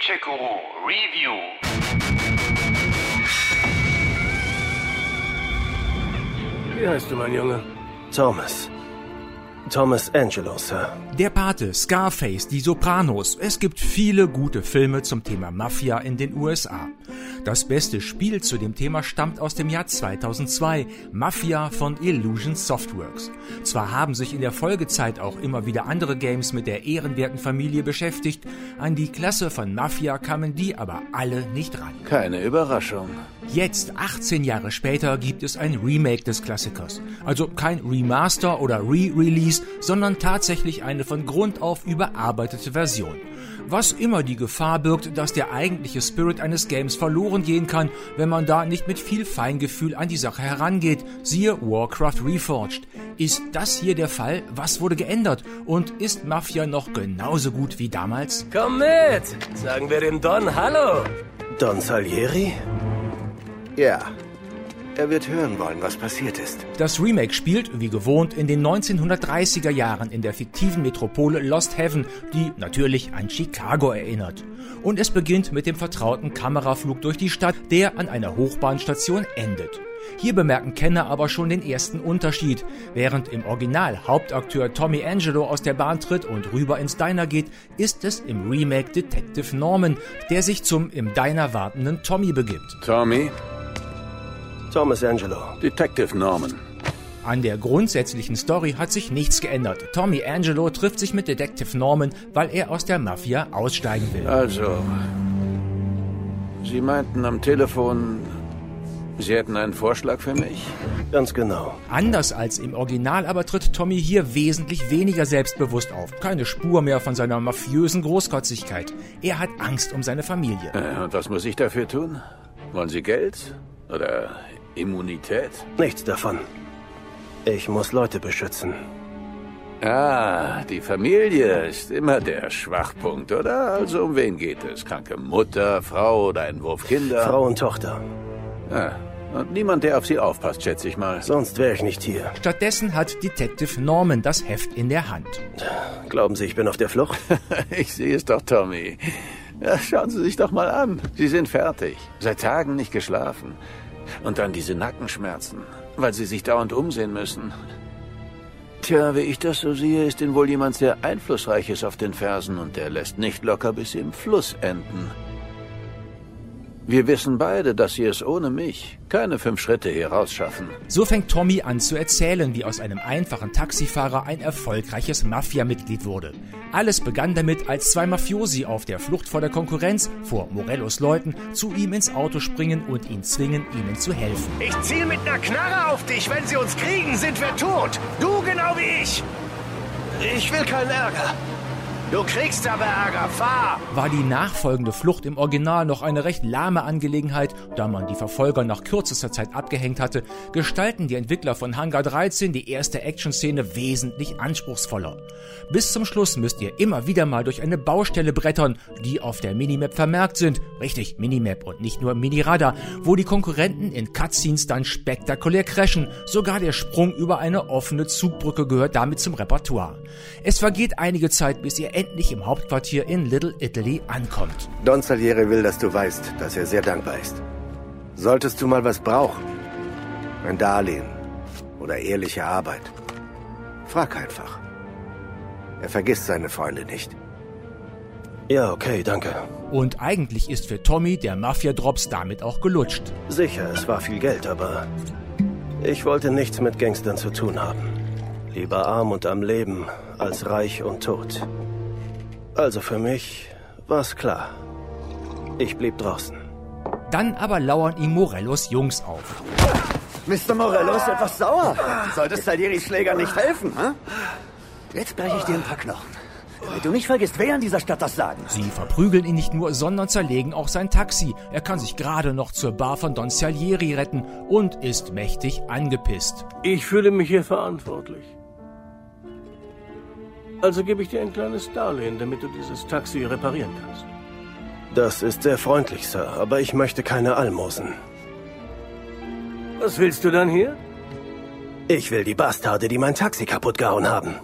Paycheck-Guru Review. Wie heißt du, mein Junge? Thomas. Thomas Angelo, Sir. Der Pate, Scarface, Die Sopranos. Es gibt viele gute Filme zum Thema Mafia in den USA. Das beste Spiel zu dem Thema stammt aus dem Jahr 2002, Mafia von Illusion Softworks. Zwar haben sich in der Folgezeit auch immer wieder andere Games mit der ehrenwerten Familie beschäftigt, an die Klasse von Mafia kamen die aber alle nicht ran. Keine Überraschung. Jetzt, 18 Jahre später, gibt es ein Remake des Klassikers. Also kein Remaster oder Re-Release, sondern tatsächlich eine von Grund auf überarbeitete Version. Was immer die Gefahr birgt, dass der eigentliche Spirit eines Games verloren gehen kann, wenn man da nicht mit viel Feingefühl an die Sache herangeht. Siehe Warcraft Reforged. Ist das hier der Fall? Was wurde geändert? Und ist Mafia noch genauso gut wie damals? Komm mit! Sagen wir dem Don Hallo! Don Salieri? Ja. Er wird hören wollen, was passiert ist. Das Remake spielt, wie gewohnt, in den 1930er Jahren in der fiktiven Metropole Lost Heaven, die natürlich an Chicago erinnert. Und es beginnt mit dem vertrauten Kameraflug durch die Stadt, der an einer Hochbahnstation endet. Hier bemerken Kenner aber schon den ersten Unterschied. Während im Original Hauptakteur Tommy Angelo aus der Bahn tritt und rüber ins Diner geht, ist es im Remake Detective Norman, der sich zum im Diner wartenden Tommy begibt. Tommy, Thomas Angelo. Detective Norman. An der grundsätzlichen Story hat sich nichts geändert. Tommy Angelo trifft sich mit Detective Norman, weil er aus der Mafia aussteigen will. Also, Sie meinten am Telefon, Sie hätten einen Vorschlag für mich? Ganz genau. Anders als im Original aber tritt Tommy hier wesentlich weniger selbstbewusst auf. Keine Spur mehr von seiner mafiösen Großkotzigkeit. Er hat Angst um seine Familie. Äh, Und was muss ich dafür tun? Wollen Sie Geld? Oder Immunität? Nichts davon. Ich muss Leute beschützen. Ah, die Familie ist immer der Schwachpunkt, oder? Also um wen geht es? Kranke Mutter, Frau oder ein Wurf Kinder? Frau und Tochter. Ah, und niemand, der auf Sie aufpasst, schätze ich mal. Sonst wäre ich nicht hier. Stattdessen hat Detective Norman das Heft in der Hand. Glauben Sie, ich bin auf der Flucht? Ich sehe es doch, Tommy. Ja, schauen Sie sich doch mal an. Sie sind fertig. Seit Tagen nicht geschlafen. Und dann diese Nackenschmerzen, weil Sie sich dauernd umsehen müssen. Tja, wie ich das so sehe, ist Ihnen wohl jemand sehr Einflussreiches auf den Fersen und der lässt nicht locker, bis Sie im Fluss enden. Wir wissen beide, dass Sie es ohne mich keine fünf Schritte hier rausschaffen. So fängt Tommy an zu erzählen, wie aus einem einfachen Taxifahrer ein erfolgreiches Mafia-Mitglied wurde. Alles begann damit, als zwei Mafiosi auf der Flucht vor der Konkurrenz, vor Morellos Leuten, zu ihm ins Auto springen und ihn zwingen, ihnen zu helfen. Ich ziel mit einer Knarre auf dich. Wenn sie uns kriegen, sind wir tot. Du genau wie ich. Ich will keinen Ärger. Du kriegst aber Ärger. Fahr. War die nachfolgende Flucht im Original noch eine recht lahme Angelegenheit, da man die Verfolger nach kürzester Zeit abgehängt hatte, gestalten die Entwickler von Hangar 13 die erste Action-Szene wesentlich anspruchsvoller. Bis zum Schluss müsst ihr immer wieder mal durch eine Baustelle brettern, die auf der Minimap vermerkt sind. Richtig, Minimap und nicht nur Miniradar, wo die Konkurrenten in Cutscenes dann spektakulär crashen. Sogar der Sprung über eine offene Zugbrücke gehört damit zum Repertoire. Es vergeht einige Zeit, bis ihr endlich im Hauptquartier in Little Italy ankommt. Don Salieri will, dass du weißt, dass er sehr dankbar ist. Solltest du mal was brauchen, ein Darlehen oder ehrliche Arbeit, frag einfach. Er vergisst seine Freunde nicht. Ja, okay, danke. Und eigentlich ist für Tommy der Mafia-Drops damit auch gelutscht. Sicher, es war viel Geld, aber ich wollte nichts mit Gangstern zu tun haben. Lieber arm und am Leben als reich und tot. Also für mich war's klar. Ich blieb draußen. Dann aber lauern ihm Morellos Jungs auf. Mr. Morello ist etwas sauer. Solltest Salieris Schläger nicht helfen, hm? Jetzt breche ich dir ein paar Knochen. Damit du nicht vergisst, wer in dieser Stadt das Sagen. Sie verprügeln ihn nicht nur, sondern zerlegen auch sein Taxi. Er kann sich gerade noch zur Bar von Don Salieri retten und ist mächtig angepisst. Ich fühle mich hier verantwortlich. Also gebe ich dir ein kleines Darlehen, damit du dieses Taxi reparieren kannst. Das ist sehr freundlich, Sir, aber ich möchte keine Almosen. Was willst du dann hier? Ich will die Bastarde, die mein Taxi kaputt gehauen haben.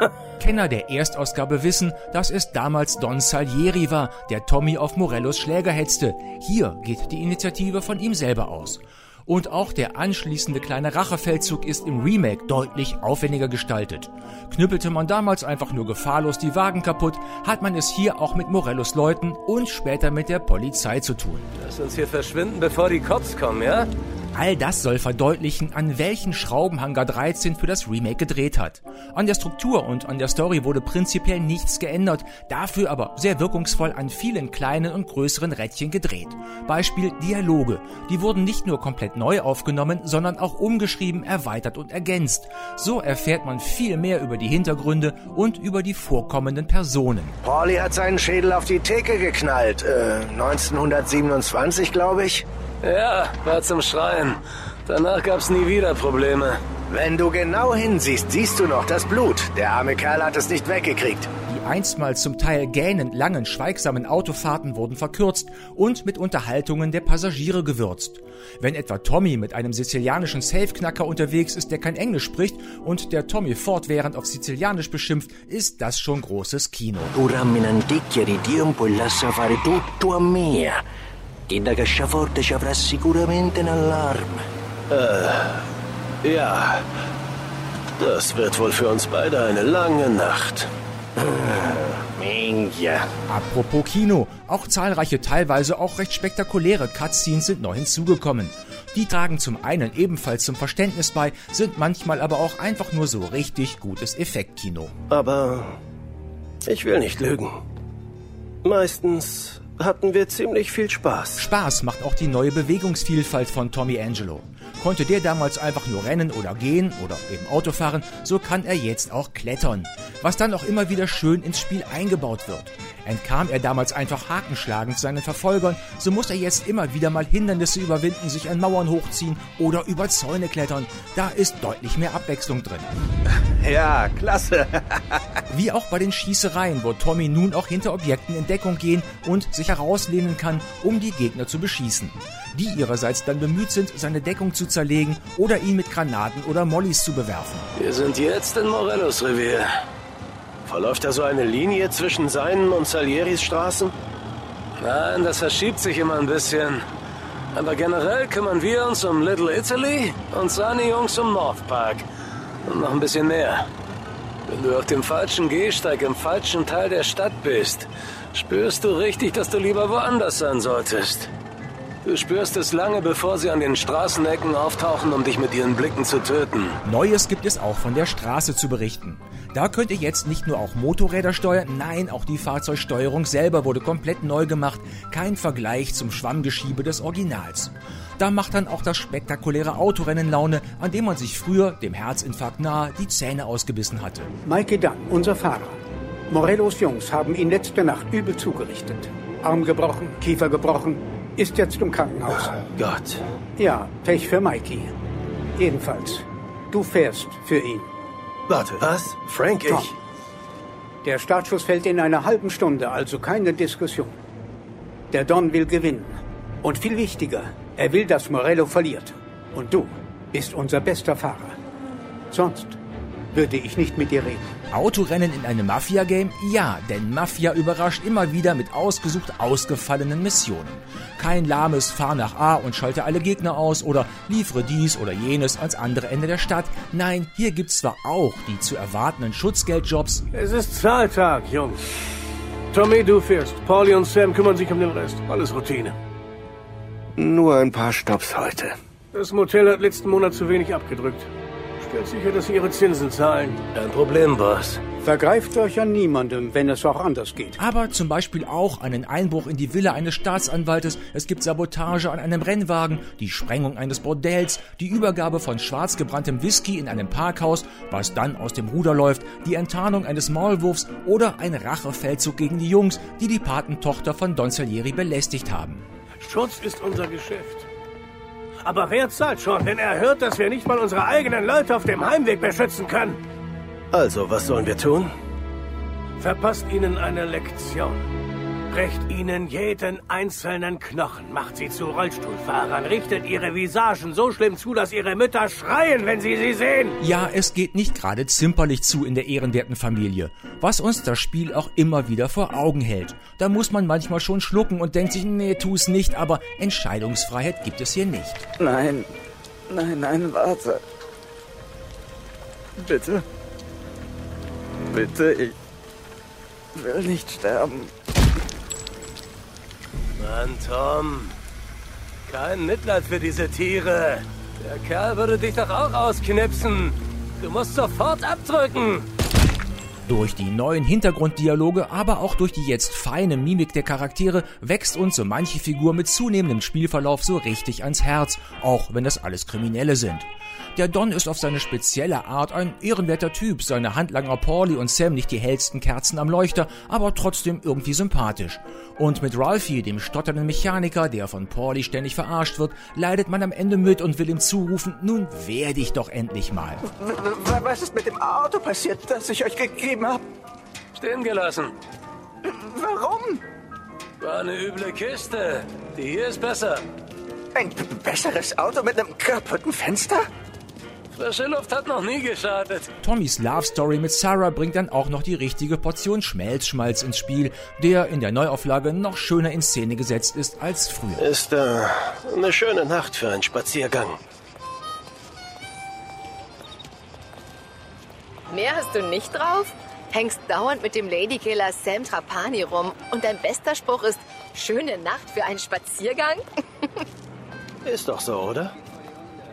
Kenner der Erstausgabe wissen, dass es damals Don Salieri war, der Tommy auf Morellos Schläger hetzte. Hier geht die Initiative von ihm selber aus. Und auch der anschließende kleine Rachefeldzug ist im Remake deutlich aufwendiger gestaltet. Knüppelte man damals einfach nur gefahrlos die Wagen kaputt, hat man es hier auch mit Morellos Leuten und später mit der Polizei zu tun. Lass uns hier verschwinden, bevor die Cops kommen, ja? All das soll verdeutlichen, an welchen Schrauben Hangar 13 für das Remake gedreht hat. An der Struktur und an der Story wurde prinzipiell nichts geändert, dafür aber sehr wirkungsvoll an vielen kleinen und größeren Rädchen gedreht. Beispiel Dialoge. Die wurden nicht nur komplett neu aufgenommen, sondern auch umgeschrieben, erweitert und ergänzt. So erfährt man viel mehr über die Hintergründe und über die vorkommenden Personen. Pauli hat seinen Schädel auf die Theke geknallt. Äh, 1927, glaube ich. Ja, war zum Schreien. Danach gab's nie wieder Probleme. Wenn du genau hinsiehst, siehst du noch das Blut. Der arme Kerl hat es nicht weggekriegt. Die einstmals zum Teil gähnend langen, schweigsamen Autofahrten wurden verkürzt und mit Unterhaltungen der Passagiere gewürzt. Wenn etwa Tommy mit einem sizilianischen Safeknacker unterwegs ist, der kein Englisch spricht und der Tommy fortwährend auf Sizilianisch beschimpft, ist das schon großes Kino. Rammi un'anticchia di tempo lascia fare tutto a me. Che da casciaforte ci avrà sicuramente un allarme. Ja, das wird wohl für uns beide eine lange Nacht. Minchia. Apropos Kino, auch zahlreiche, teilweise auch recht spektakuläre Cutscenes sind neu hinzugekommen. Die tragen zum einen ebenfalls zum Verständnis bei, sind manchmal aber auch einfach nur so richtig gutes Effektkino. Aber ich will nicht lügen. Meistens hatten wir ziemlich viel Spaß. Spaß macht auch die neue Bewegungsvielfalt von Tommy Angelo. Konnte der damals einfach nur rennen oder gehen oder eben Auto fahren, so kann er jetzt auch klettern. Was dann auch immer wieder schön ins Spiel eingebaut wird. Entkam er damals einfach hakenschlagend seinen Verfolgern, so muss er jetzt immer wieder mal Hindernisse überwinden, sich an Mauern hochziehen oder über Zäune klettern. Da ist deutlich mehr Abwechslung drin. Ja, klasse. Wie auch bei den Schießereien, wo Tommy nun auch hinter Objekten in Deckung gehen und sich herauslehnen kann, um die Gegner zu beschießen. Die ihrerseits dann bemüht sind, seine Deckung zu zerlegen oder ihn mit Granaten oder Mollys zu bewerfen. Wir sind jetzt in Morellos Revier. Verläuft da so eine Linie zwischen seinen und Salieris Straßen? Nein, das verschiebt sich immer ein bisschen. Aber generell kümmern wir uns um Little Italy und seine Jungs um North Park. Und noch ein bisschen mehr. Wenn du auf dem falschen Gehsteig im falschen Teil der Stadt bist, spürst du richtig, dass du lieber woanders sein solltest. Du spürst es lange, bevor sie an den Straßenecken auftauchen, um dich mit ihren Blicken zu töten. Neues gibt es auch von der Straße zu berichten. Da könnt ihr jetzt nicht nur auch Motorräder steuern, nein, auch die Fahrzeugsteuerung selber wurde komplett neu gemacht. Kein Vergleich zum Schwammgeschiebe des Originals. Da macht dann auch das spektakuläre Autorennen Laune, an dem man sich früher, dem Herzinfarkt nahe, die Zähne ausgebissen hatte. Mikey Dunn, unser Fahrer. Morellos Jungs haben ihn letzte Nacht übel zugerichtet. Arm gebrochen, Kiefer gebrochen, ist jetzt im Krankenhaus. Gott. Ja, Pech für Mikey. Jedenfalls, du fährst für ihn. Warte, was? Frank, Tom. ich... Der Startschuss fällt in einer halben Stunde, also keine Diskussion. Der Don will gewinnen. Und viel wichtiger, er will, dass Morello verliert. Und du bist unser bester Fahrer. Sonst würde ich nicht mit dir reden. Autorennen in einem Mafia-Game? Ja, denn Mafia überrascht immer wieder mit ausgesucht ausgefallenen Missionen. Kein lahmes Fahr nach A und schalte alle Gegner aus oder liefere dies oder jenes ans andere Ende der Stadt. Nein, hier gibt's zwar auch die zu erwartenden Schutzgeldjobs, Es ist Zahltag, Jungs. Tommy, du fährst. Pauli und Sam kümmern sich um den Rest. Alles Routine. Nur ein paar Stops heute. Das Motel hat letzten Monat zu wenig abgedrückt. Stellt sicher, dass sie ihre Zinsen zahlen. Kein Problem, Boss. Vergreift euch an niemandem, wenn es auch anders geht. aber zum Beispiel auch einen Einbruch in die Villa eines Staatsanwaltes, es gibt Sabotage an einem Rennwagen, die Sprengung eines Bordells, die Übergabe von schwarz gebranntem Whisky in einem Parkhaus, was dann aus dem Ruder läuft, die Enttarnung eines Maulwurfs oder ein Rachefeldzug gegen die Jungs, die die Patentochter von Don Salieri belästigt haben. Schutz ist unser Geschäft. Aber wer zahlt schon, wenn er hört, dass wir nicht mal unsere eigenen Leute auf dem Heimweg beschützen können? Also, was sollen wir tun? Verpasst ihnen eine Lektion. Brecht ihnen jeden einzelnen Knochen, macht sie zu Rollstuhlfahrern, richtet ihre Visagen so schlimm zu, dass ihre Mütter schreien, wenn sie sie sehen. Ja, es geht nicht gerade zimperlich zu in der ehrenwerten Familie, was uns das Spiel auch immer wieder vor Augen hält. Da muss man manchmal schon schlucken und denkt sich, nee, tu's nicht, aber Entscheidungsfreiheit gibt es hier nicht. Nein, nein, nein, warte. Bitte. Bitte, ich will nicht sterben. Mann, Tom. Kein Mitleid für diese Tiere. Der Kerl würde dich doch auch ausknipsen. Du musst sofort abdrücken. Durch die neuen Hintergrunddialoge, aber auch durch die jetzt feine Mimik der Charaktere wächst uns so manche Figur mit zunehmendem Spielverlauf so richtig ans Herz, auch wenn das alles Kriminelle sind. Der Don ist auf seine spezielle Art ein ehrenwerter Typ, seine Handlanger Pauli und Sam nicht die hellsten Kerzen am Leuchter, aber trotzdem irgendwie sympathisch. Und mit Ralphie, dem stotternden Mechaniker, der von Pauli ständig verarscht wird, leidet man am Ende mit und will ihm zurufen, nun wehr dich doch endlich mal. Was ist mit dem Auto passiert, das ich euch gegeben habe? Stehen gelassen. Warum? War eine üble Kiste. Die hier ist besser. Ein besseres Auto mit einem kaputten Fenster? Frische Luft hat noch nie geschadet. Tommys Love Story mit Sarah bringt dann auch noch die richtige Portion Schmelzschmalz ins Spiel, der in der Neuauflage noch schöner in Szene gesetzt ist als früher. Ist äh, eine schöne Nacht für einen Spaziergang. Mehr hast du nicht drauf? Hängst dauernd mit dem Ladykiller Sam Trapani rum und dein bester Spruch ist schöne Nacht für einen Spaziergang? Ist doch so, oder?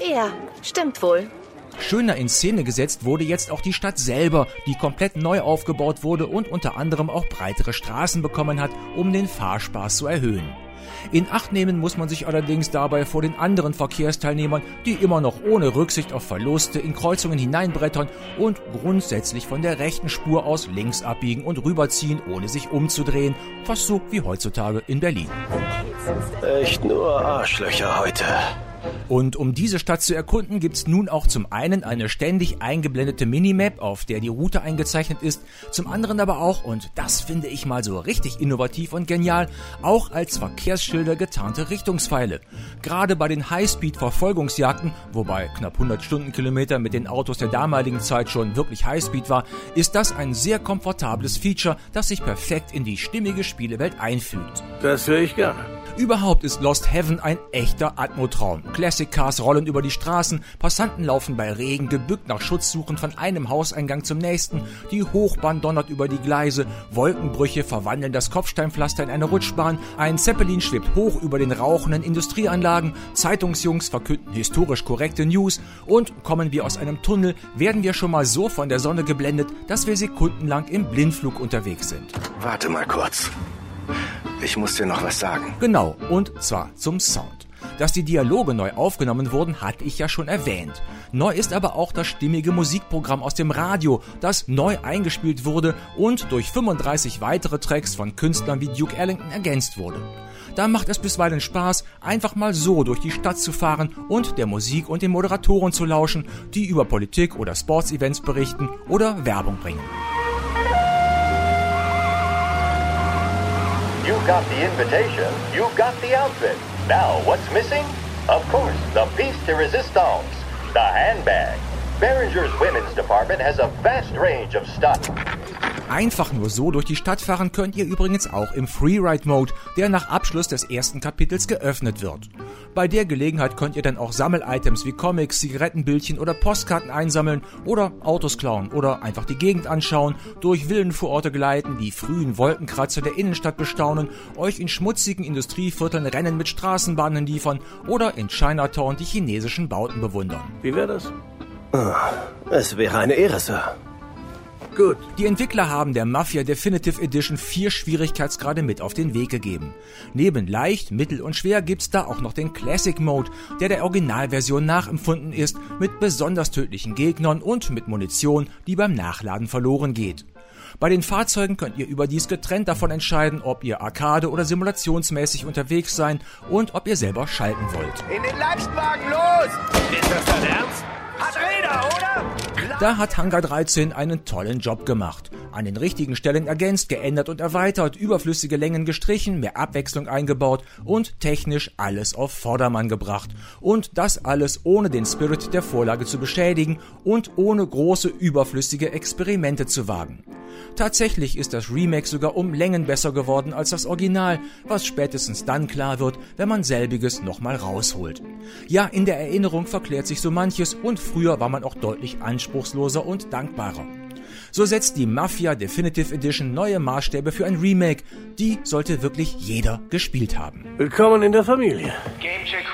Ja, stimmt wohl. Schöner in Szene gesetzt wurde jetzt auch die Stadt selber, die komplett neu aufgebaut wurde und unter anderem auch breitere Straßen bekommen hat, um den Fahrspaß zu erhöhen. In Acht nehmen muss man sich allerdings dabei vor den anderen Verkehrsteilnehmern, die immer noch ohne Rücksicht auf Verluste in Kreuzungen hineinbrettern und grundsätzlich von der rechten Spur aus links abbiegen und rüberziehen, ohne sich umzudrehen, fast so wie heutzutage in Berlin. Echt nur Arschlöcher heute. Und um diese Stadt zu erkunden, gibt's nun auch zum einen eine ständig eingeblendete Minimap, auf der die Route eingezeichnet ist, zum anderen aber auch, und das finde ich mal so richtig innovativ und genial, auch als Verkehrsschilder getarnte Richtungspfeile. Gerade bei den Highspeed-Verfolgungsjagden, wobei knapp 100 Stundenkilometer mit den Autos der damaligen Zeit schon wirklich Highspeed war, ist das ein sehr komfortables Feature, das sich perfekt in die stimmige Spielewelt einfügt. Das höre ich gerne. Überhaupt ist Lost Heaven ein echter Atmotraum. Classic Cars rollen über die Straßen, Passanten laufen bei Regen gebückt nach Schutz suchen von einem Hauseingang zum nächsten, die Hochbahn donnert über die Gleise, Wolkenbrüche verwandeln das Kopfsteinpflaster in eine Rutschbahn, ein Zeppelin schwebt hoch über den rauchenden Industrieanlagen, Zeitungsjungs verkünden historisch korrekte News und kommen wir aus einem Tunnel, werden wir schon mal so von der Sonne geblendet, dass wir sekundenlang im Blindflug unterwegs sind. Warte mal kurz. Ich muss dir noch was sagen. Genau, und zwar zum Sound. Dass die Dialoge neu aufgenommen wurden, hatte ich ja schon erwähnt. Neu ist aber auch das stimmige Musikprogramm aus dem Radio, das neu eingespielt wurde und durch 35 weitere Tracks von Künstlern wie Duke Ellington ergänzt wurde. Da macht es bisweilen Spaß, einfach mal so durch die Stadt zu fahren und der Musik und den Moderatoren zu lauschen, die über Politik oder Sportsevents berichten oder Werbung bringen. You've got the invitation, you've got the outfit. Now, what's missing? Of course, the piece de resistance, the handbag. Behringer's Women's Department has a vast range of stuff. Einfach nur so durch die Stadt fahren könnt ihr übrigens auch im Freeride-Mode, der nach Abschluss des ersten Kapitels geöffnet wird. Bei der Gelegenheit könnt ihr dann auch Sammel-Items wie Comics, Zigarettenbildchen oder Postkarten einsammeln oder Autos klauen oder einfach die Gegend anschauen, durch Villenvororte gleiten, die frühen Wolkenkratzer der Innenstadt bestaunen, euch in schmutzigen Industrievierteln Rennen mit Straßenbahnen liefern oder in Chinatown die chinesischen Bauten bewundern. Wie wäre das? Es wäre eine Ehre, Sir. Gut. Die Entwickler haben der Mafia Definitive Edition vier Schwierigkeitsgrade mit auf den Weg gegeben. Neben leicht, mittel und schwer gibt's da auch noch den Classic Mode, der der Originalversion nachempfunden ist, mit besonders tödlichen Gegnern und mit Munition, die beim Nachladen verloren geht. Bei den Fahrzeugen könnt ihr überdies getrennt davon entscheiden, ob ihr Arcade- oder simulationsmäßig unterwegs sein und ob ihr selber schalten wollt. In den Lastwagen los! Ist das dein Ernst? Hat Räder, oder? Da hat Hangar 13 einen tollen Job gemacht. An den richtigen Stellen ergänzt, geändert und erweitert, überflüssige Längen gestrichen, mehr Abwechslung eingebaut und technisch alles auf Vordermann gebracht. Und das alles ohne den Spirit der Vorlage zu beschädigen und ohne große überflüssige Experimente zu wagen. Tatsächlich ist das Remake sogar um Längen besser geworden als das Original, was spätestens dann klar wird, wenn man selbiges nochmal rausholt. Ja, in der Erinnerung verklärt sich so manches und früher war man auch deutlich anspruchsloser und dankbarer. So setzt die Mafia Definitive Edition neue Maßstäbe für ein Remake. Die sollte wirklich jeder gespielt haben. Willkommen in der Familie. Gamecheck